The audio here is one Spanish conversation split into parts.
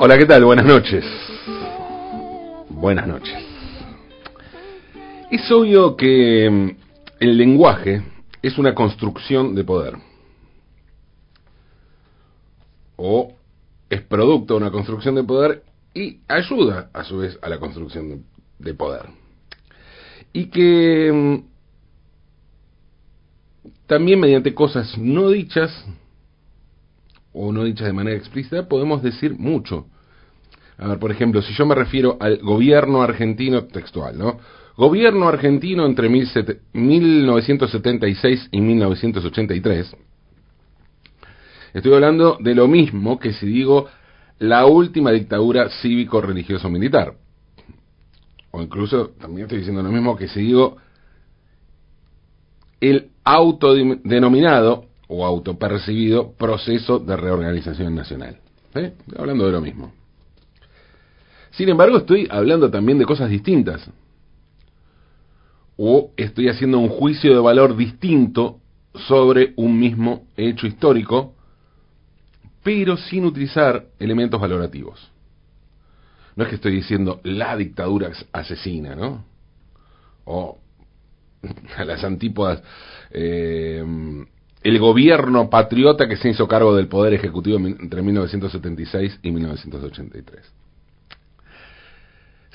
Hola, ¿qué tal? Buenas noches. Buenas noches. Es obvio que mm, el lenguaje es una construcción de poder. O es producto de una construcción de poder y ayuda a su vez a la construcción de poder. Y que mm, también mediante cosas no dichas o no dichas de manera explícita podemos decir mucho. A ver, por ejemplo, si yo me refiero al gobierno argentino textual, ¿no? Gobierno argentino entre 1976 y 1983. Estoy hablando de lo mismo que si digo la última dictadura cívico-religioso-militar. O incluso también estoy diciendo lo mismo que si digo el autodenominado o autopercibido proceso de reorganización nacional. ¿Eh? Hablando de lo mismo. Sin embargo, estoy hablando también de cosas distintas. O estoy haciendo un juicio de valor distinto sobre un mismo hecho histórico, pero sin utilizar elementos valorativos. No es que estoy diciendo la dictadura asesina, ¿no? O a las antípodas, eh, el gobierno patriota que se hizo cargo del poder ejecutivo entre 1976 y 1983.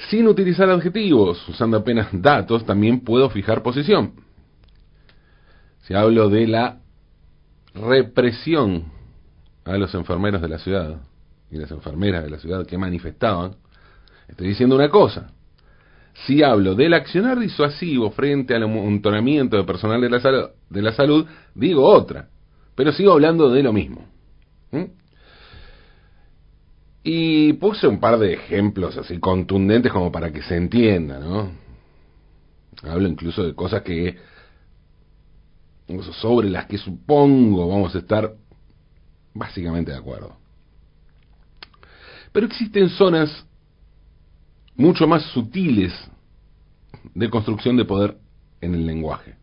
Sin utilizar adjetivos, usando apenas datos, también puedo fijar posición. Si hablo de la represión a los enfermeros de la ciudad y las enfermeras de la ciudad que manifestaban, estoy diciendo una cosa. Si hablo del accionar disuasivo frente al amontonamiento de personal de la, de la salud, digo otra. Pero sigo hablando de lo mismo. Y puse un par de ejemplos así contundentes como para que se entienda, ¿no? Hablo incluso de cosas que sobre las que supongo vamos a estar básicamente de acuerdo. Pero existen zonas mucho más sutiles de construcción de poder en el lenguaje,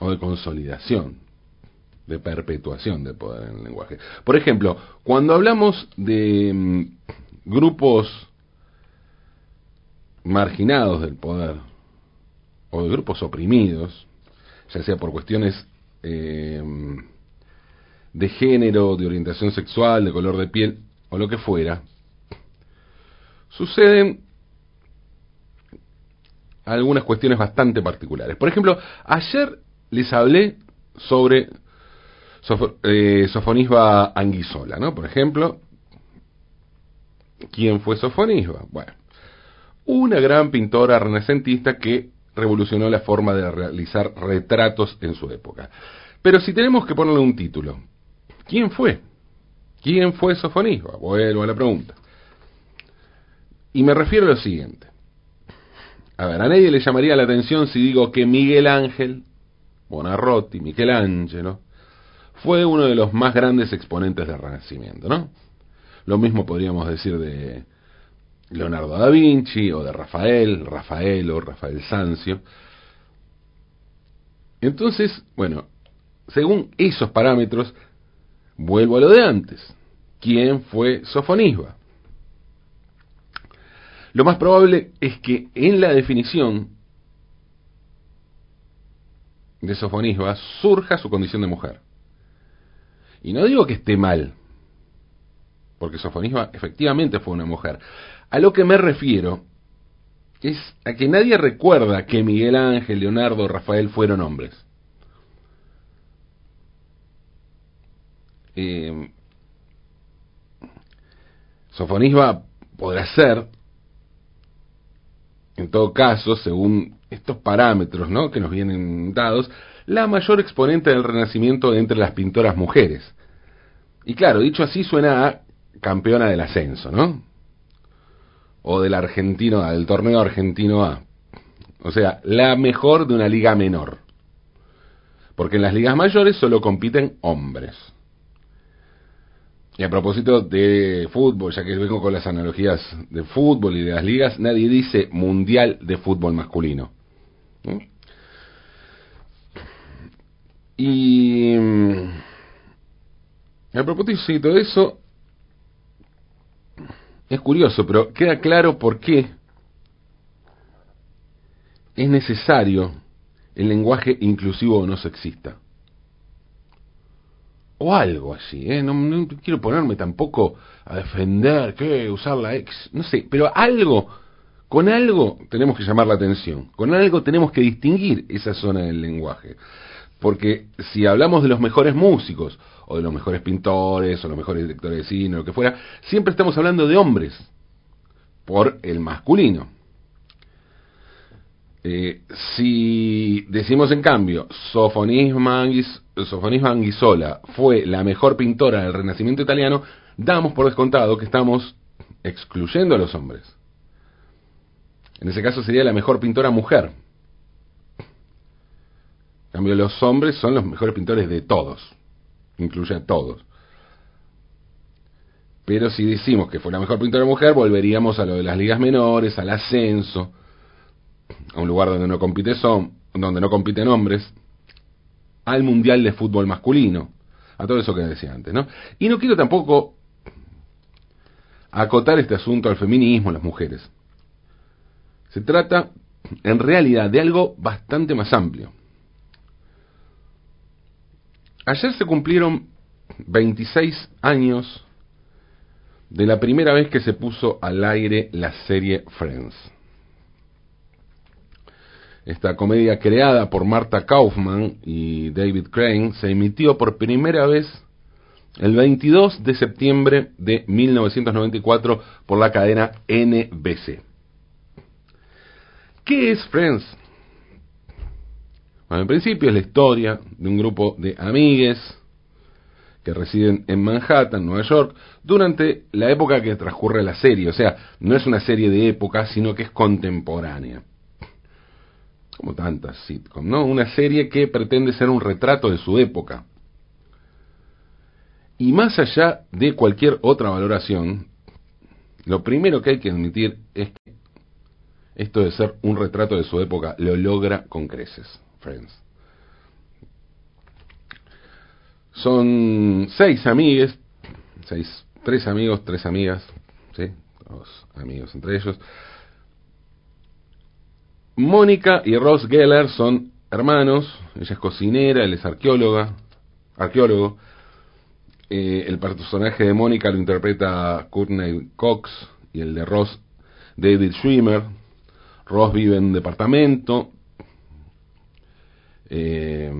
o de consolidación, de perpetuación de poder en el lenguaje. Por ejemplo, cuando hablamos de mm, grupos marginados del poder, o de grupos oprimidos, ya sea por cuestiones eh, de género, de orientación sexual, de color de piel, o lo que fuera, suceden algunas cuestiones bastante particulares. Por ejemplo, ayer les hablé sobre eh, Sofonisba Anguisola, ¿no? Por ejemplo, ¿quién fue Sofonisba? Bueno, una gran pintora renacentista que revolucionó la forma de realizar retratos en su época. Pero si tenemos que ponerle un título, ¿quién fue? ¿Quién fue Sofonisba? Vuelvo a la pregunta. Y me refiero a lo siguiente. A ver, a nadie le llamaría la atención si digo que Miguel Ángel, Bonarroti, Michelangelo, fue uno de los más grandes exponentes del Renacimiento, ¿no? Lo mismo podríamos decir de Leonardo da Vinci o de Rafael, Rafael o Rafael Sanzio. Entonces, bueno, según esos parámetros, vuelvo a lo de antes. ¿Quién fue Sofonisba? Lo más probable es que en la definición de Sofonisba surja su condición de mujer. Y no digo que esté mal, porque Sofonisba efectivamente fue una mujer. A lo que me refiero es a que nadie recuerda que Miguel Ángel, Leonardo, Rafael fueron hombres. Eh, Sofonisba podrá ser en todo caso, según estos parámetros ¿no? que nos vienen dados, la mayor exponente del Renacimiento entre las pintoras mujeres. Y claro, dicho así suena a campeona del ascenso, ¿no? O del argentino, del torneo argentino A. O sea, la mejor de una liga menor. Porque en las ligas mayores solo compiten hombres. Y a propósito de fútbol, ya que vengo con las analogías de fútbol y de las ligas, nadie dice mundial de fútbol masculino. Y mm, a propósito de eso, es curioso, pero queda claro por qué es necesario el lenguaje inclusivo o no sexista. O algo así, ¿eh? No, quiero ponerme tampoco a defender que usar la ex, no sé, pero algo, con algo tenemos que llamar la atención, con algo tenemos que distinguir esa zona del lenguaje. Porque si hablamos de los mejores músicos, o de los mejores pintores, o los mejores directores de cine, o lo que fuera, siempre estamos hablando de hombres, por el masculino. Eh, si decimos en cambio, Sofonisma, Anguissola fue la mejor pintora del Renacimiento italiano, damos por descontado que estamos excluyendo a los hombres. En ese caso sería la mejor pintora mujer. En cambio, los hombres son los mejores pintores de todos, incluye a todos. Pero si decimos que fue la mejor pintora mujer, volveríamos a lo de las ligas menores, al ascenso, a un lugar donde no compite son, donde no compiten hombres, al mundial de fútbol masculino, a todo eso que decía antes, ¿no? Y no quiero tampoco acotar este asunto al feminismo, a las mujeres. Se trata, en realidad, de algo bastante más amplio. Ayer se cumplieron 26 años de la primera vez que se puso al aire la serie Friends. Esta comedia creada por Marta Kaufman y David Crane se emitió por primera vez el 22 de septiembre de 1994 por la cadena NBC. ¿Qué es Friends? Bueno, en principio es la historia de un grupo de amigues que residen en Manhattan, Nueva York, durante la época que transcurre la serie. O sea, no es una serie de época, sino que es contemporánea como tantas sitcoms, ¿no? Una serie que pretende ser un retrato de su época. Y más allá de cualquier otra valoración, lo primero que hay que admitir es que esto de ser un retrato de su época lo logra con creces, Friends. Son seis amigues, seis, tres amigos, tres amigas, ¿sí? Dos amigos entre ellos, Mónica y Ross Geller son hermanos, ella es cocinera, él es arqueóloga, arqueólogo. Eh, el personaje de Mónica lo interpreta Courtney Cox y el de Ross David Schwimmer. Ross vive en un departamento. Eh,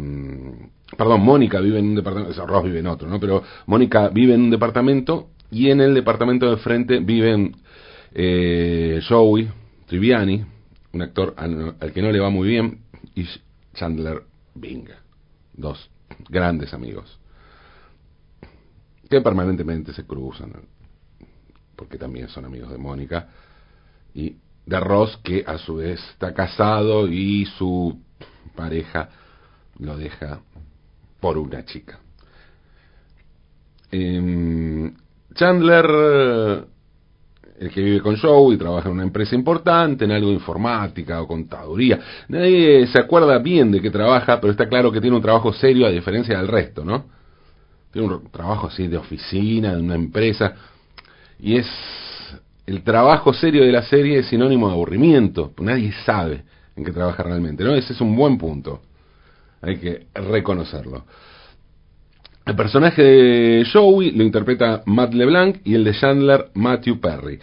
perdón, Mónica vive en un departamento, Ross vive en otro, ¿no? Pero Mónica vive en un departamento y en el departamento de frente viven eh, Joey Triviani, un actor al, que no le va muy bien, y Chandler Bing, dos grandes amigos, que permanentemente se cruzan, porque también son amigos de Mónica, y de Ross, que a su vez está casado y su pareja lo deja por una chica. Em, Chandler el que vive con Joe y trabaja en una empresa importante, en algo de informática o contaduría. Nadie se acuerda bien de qué trabaja, pero está claro que tiene un trabajo serio a diferencia del resto, ¿no? Tiene un trabajo así de oficina, de una empresa, y es el trabajo serio de la serie es sinónimo de aburrimiento, nadie sabe en qué trabaja realmente, ¿no? Ese es un buen punto, hay que reconocerlo. El personaje de Joey lo interpreta Matt LeBlanc y el de Chandler Matthew Perry.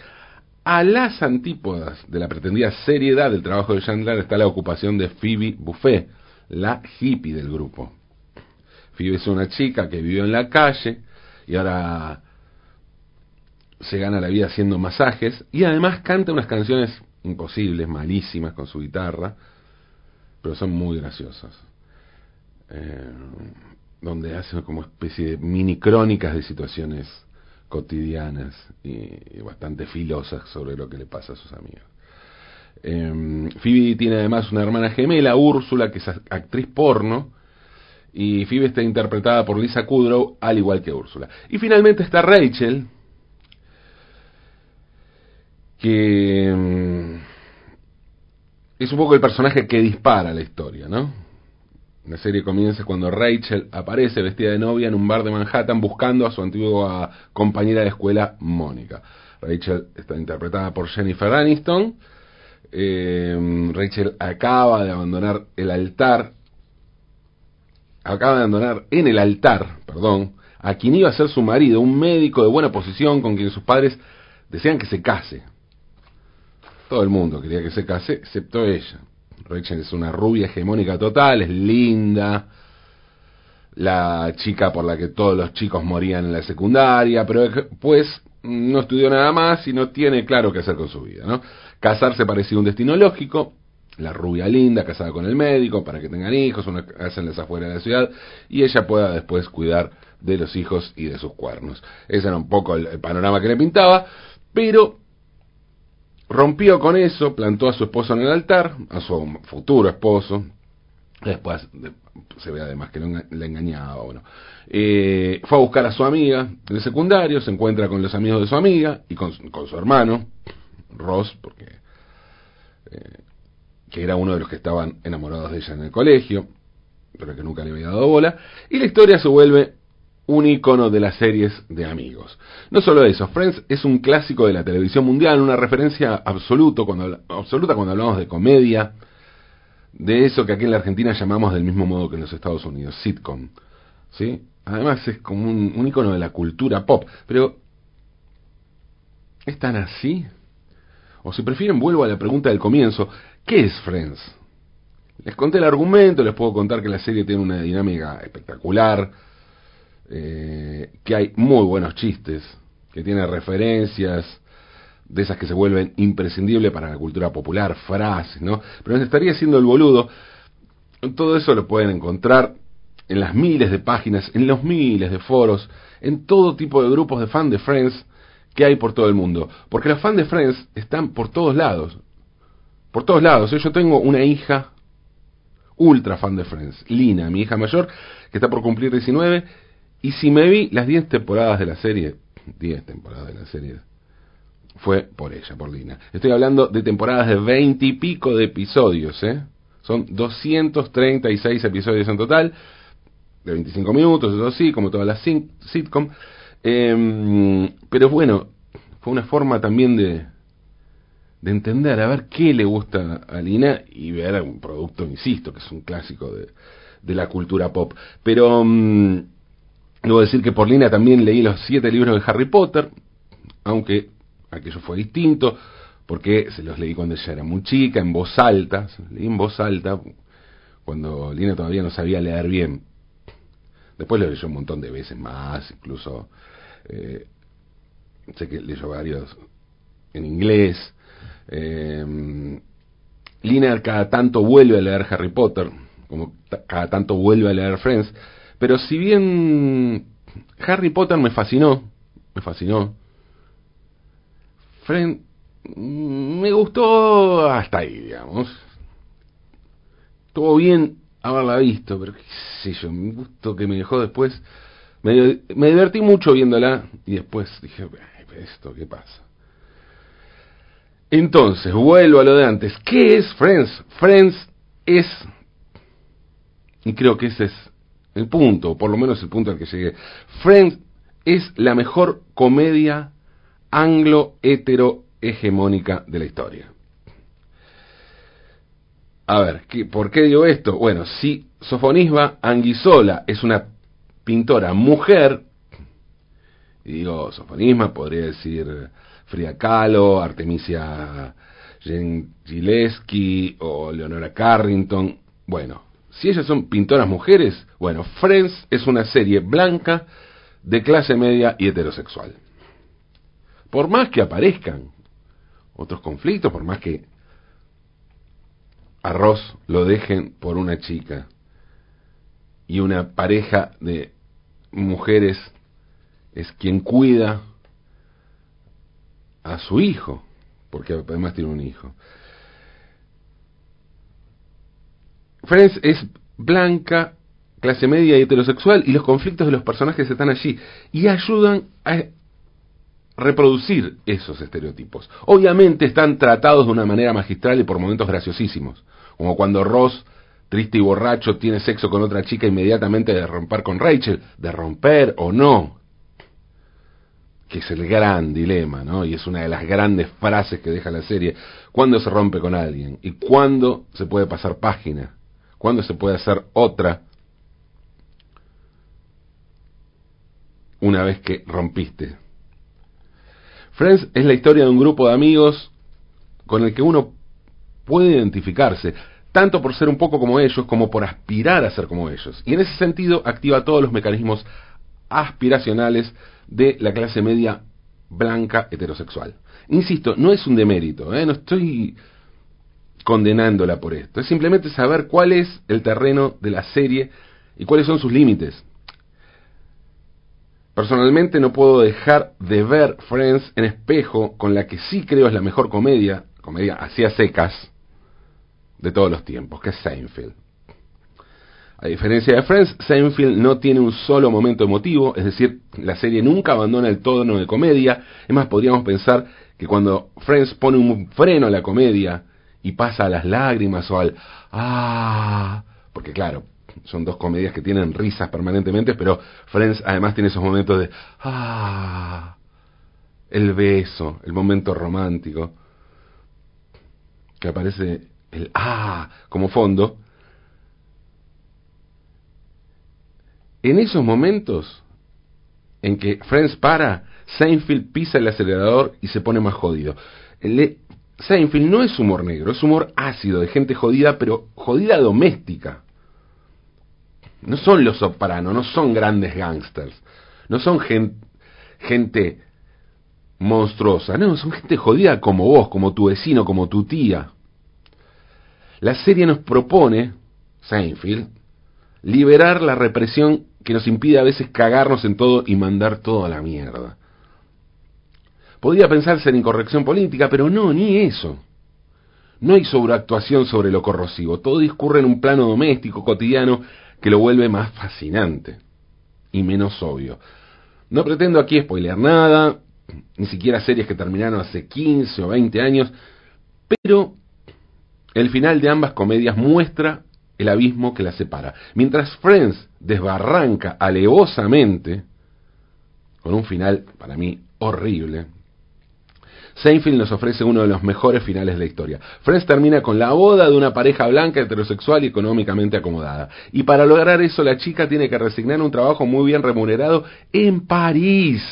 A las antípodas de la pretendida seriedad del trabajo de Chandler está la ocupación de Phoebe Buffet, la hippie del grupo. Phoebe es una chica que vivió en la calle y ahora se gana la vida haciendo masajes y además canta unas canciones imposibles, malísimas con su guitarra, pero son muy graciosas. Eh, donde hacen como especie de mini crónicas de situaciones cotidianas y, bastante filosas sobre lo que le pasa a sus amigos. Eh, Phoebe tiene además una hermana gemela, Úrsula, que es actriz porno, y Phoebe está interpretada por Lisa Kudrow, al igual que Úrsula. Y finalmente está Rachel, que em, es un poco el personaje que dispara la historia, ¿no? La serie comienza cuando Rachel aparece vestida de novia en un bar de Manhattan buscando a su antigua compañera de escuela, Mónica. Rachel está interpretada por Jennifer Aniston. Eh, Rachel acaba de abandonar el altar, acaba de abandonar en el altar, perdón, a quien iba a ser su marido, un médico de buena posición con quien sus padres desean que se case. Todo el mundo quería que se case, excepto ella. Rachel es una rubia hegemónica total, es linda, la chica por la que todos los chicos morían en la secundaria, pero pues no estudió nada más y no tiene claro qué hacer con su vida, ¿no? Casarse parecía un destino lógico, la rubia linda casada con el médico para que tengan hijos, una casa en las afueras de la ciudad y ella pueda después cuidar de los hijos y de sus cuernos. Ese era un poco el, el panorama que le pintaba, pero rompió con eso, plantó a su esposo en el altar, a su futuro esposo, después se ve además que le engañaba, bueno. Eh, fue a buscar a su amiga del secundario, se encuentra con los amigos de su amiga y con, su hermano, Ross, porque eh, que era uno de los que estaban enamorados de ella en el colegio, pero que nunca le había dado bola, y la historia se vuelve un icono de las series de amigos. No solo eso, Friends es un clásico de la televisión mundial, una referencia absoluto cuando, absoluta cuando hablamos de comedia, de eso que aquí en la Argentina llamamos del mismo modo que en los Estados Unidos, sitcom. ¿Sí? Además es como un, un icono de la cultura pop. Pero, ¿es tan así? O si prefieren, vuelvo a la pregunta del comienzo. ¿Qué es Friends? Les conté el argumento, les puedo contar que la serie tiene una dinámica espectacular, eh, que hay muy buenos chistes, que tiene referencias, de esas que se vuelven imprescindibles para la cultura popular, frases, ¿no? Pero estaría siendo el boludo. Todo eso lo pueden encontrar en las miles de páginas, en los miles de foros, en todo tipo de grupos de fans de Friends que hay por todo el mundo. Porque los fans de Friends están por todos lados. Por todos lados. Yo tengo una hija ultra fan de Friends, Lina, mi hija mayor, que está por cumplir 19, y si me vi las 10 temporadas de la serie, 10 temporadas de la serie, fue por ella, por Lina. Estoy hablando de temporadas de veinte y pico de episodios, ¿eh? Son 236 episodios en total, de 25 minutos, eso sí, como todas las sitcom. Em, pero bueno, fue una forma también de, de entender, a ver qué le gusta a Lina y ver un producto, insisto, que es un clásico de, de la cultura pop. Pero um, debo decir que por Lina también leí los siete libros de Harry Potter, aunque aquello fue distinto, porque se los leí cuando ella era muy chica, en voz alta, leí en voz alta, cuando Lina todavía no sabía leer bien. Después lo leyó un montón de veces más, incluso eh, sé que leyó varios en inglés. Eh, Lina cada tanto vuelve a leer Harry Potter, como cada tanto vuelve a leer Friends, pero si bien Harry Potter me fascinó, me fascinó, Friend me gustó hasta ahí, digamos. Estuvo bien haberla visto, pero qué sé yo, me gustó que me dejó después. Me, me divertí mucho viéndola y después dije, ¿esto qué pasa? Entonces, vuelvo a lo de antes. ¿Qué es Friends? Friends es, y creo que ese es el punto, por lo menos el punto al que llegué. Friends es la mejor comedia anglo-hetero hegemónica de la historia. A ver, ¿por qué digo esto? Bueno, si Sofonisba Anguisola es una pintora mujer, y digo Sofonisma, podría decir Frida Kahlo, Artemisia Gentileschi o Leonora Carrington, bueno, si ellas son pintoras mujeres, bueno, Friends es una serie blanca de clase media y heterosexual. Por más que aparezcan otros conflictos, por más que a Ross lo dejen por una chica y una pareja de mujeres es quien cuida a su hijo, porque además tiene un hijo. Friends es blanca, clase media y heterosexual y los conflictos de los personajes están allí y ayudan a reproducir esos estereotipos. Obviamente están tratados de una manera magistral y por momentos graciosísimos, como cuando Ross, triste y borracho, tiene sexo con otra chica inmediatamente de romper con Rachel, de romper o no. que es el gran dilema, ¿no? Y es una de las grandes frases que deja la serie. ¿Cuándo se rompe con alguien? ¿Y cuándo se puede pasar página? ¿Cuándo se puede hacer otra una vez que rompiste? Friends es la historia de un grupo de amigos con el que uno puede identificarse, tanto por ser un poco como ellos como por aspirar a ser como ellos. Y en ese sentido activa todos los mecanismos aspiracionales de la clase media blanca heterosexual. Insisto, no es un demérito, ¿eh? no estoy condenándola por esto, es simplemente saber cuál es el terreno de la serie y cuáles son sus límites. Personalmente no puedo dejar de ver Friends en espejo con la que sí creo es la mejor comedia, comedia hacia secas, de todos los tiempos, que es Seinfeld. A diferencia de Friends, Seinfeld no tiene un solo momento emotivo, es decir, la serie nunca abandona el tono de comedia. Es más, podríamos pensar que cuando Friends pone un freno a la comedia y pasa a las lágrimas o al ah, porque claro, son dos comedias que tienen risas permanentemente, pero Friends además tiene esos momentos de ah, el beso, el momento romántico, que aparece el ah como fondo En esos momentos en que Friends para, Seinfeld pisa el acelerador y se pone más jodido. Seinfeld no es humor negro, es humor ácido, de gente jodida, pero jodida doméstica. No son los sopranos, no son grandes gangsters, no son gente monstruosa, no, son gente jodida como vos, como tu vecino, como tu tía. La serie nos propone, Seinfeld, liberar la represión que nos impide a veces cagarnos en todo y mandar todo a la mierda. Podría pensarse en incorrección política, pero no, ni eso. No hay sobreactuación sobre lo corrosivo, todo discurre en un plano doméstico, cotidiano, que lo vuelve más fascinante y menos obvio. No pretendo aquí spoilear nada, ni siquiera series que terminaron hace 15 o 20 años, pero el final de ambas comedias muestra el abismo que la separa. Mientras Friends desbarranca alevosamente, con un final para mí horrible, Seinfeld nos ofrece uno de los mejores finales de la historia. Friends termina con la boda de una pareja blanca, heterosexual y económicamente acomodada. Y para lograr eso, la chica tiene que resignar un trabajo muy bien remunerado en París.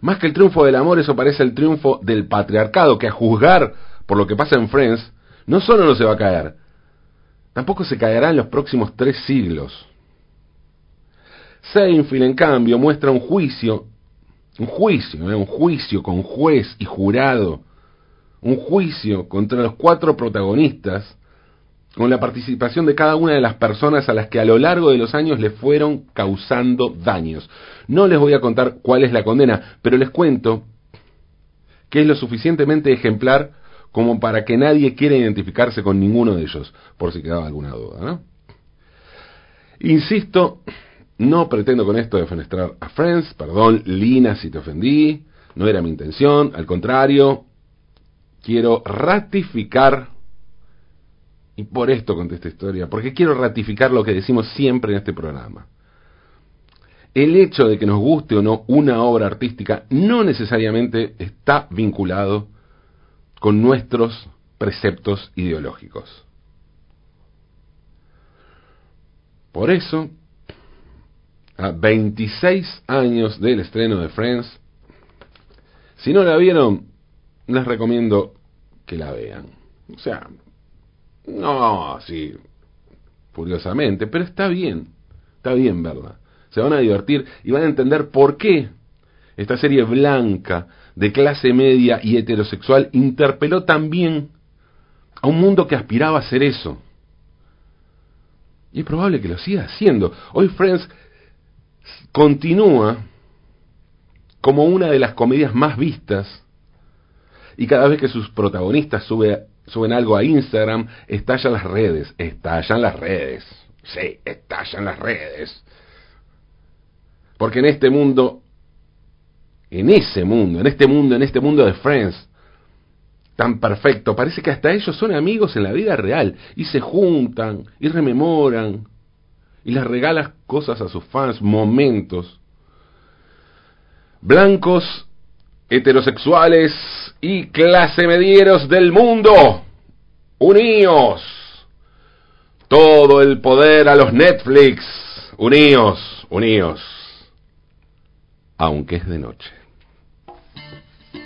Más que el triunfo del amor, eso parece el triunfo del patriarcado, que a juzgar por lo que pasa en Friends, no solo no se va a caer, tampoco se caerá en los próximos tres siglos. Seinfeld, en cambio, muestra un juicio, un juicio, ¿eh? un juicio con juez y jurado, un juicio contra los cuatro protagonistas, con la participación de cada una de las personas a las que a lo largo de los años le fueron causando daños. No les voy a contar cuál es la condena, pero les cuento que es lo suficientemente ejemplar como para que nadie quiera identificarse con ninguno de ellos, por si quedaba alguna duda. ¿no? Insisto, no pretendo con esto defenestrar a Friends, perdón, Lina, si te ofendí, no era mi intención, al contrario, quiero ratificar, y por esto conté esta historia, porque quiero ratificar lo que decimos siempre en este programa. El hecho de que nos guste o no una obra artística no necesariamente está vinculado con nuestros preceptos ideológicos. Por eso, a 26 años del estreno de Friends, si no la vieron, les recomiendo que la vean. O sea, no así furiosamente, pero está bien, está bien verla. Se van a divertir y van a entender por qué esta serie blanca, de clase media y heterosexual, interpeló también a un mundo que aspiraba a ser eso. Y es probable que lo siga haciendo. Hoy Friends continúa como una de las comedias más vistas y cada vez que sus protagonistas suben algo a Instagram, estallan las redes, estallan las redes, sí, estallan las redes. Porque en este mundo en ese mundo, en este mundo, en este mundo de Friends, tan perfecto, parece que hasta ellos son amigos en la vida real y se juntan y rememoran y les regalan cosas a sus fans, momentos. Blancos, heterosexuales y clase medieros del mundo, uníos. Todo el poder a los Netflix, uníos, uníos. Aunque es de noche.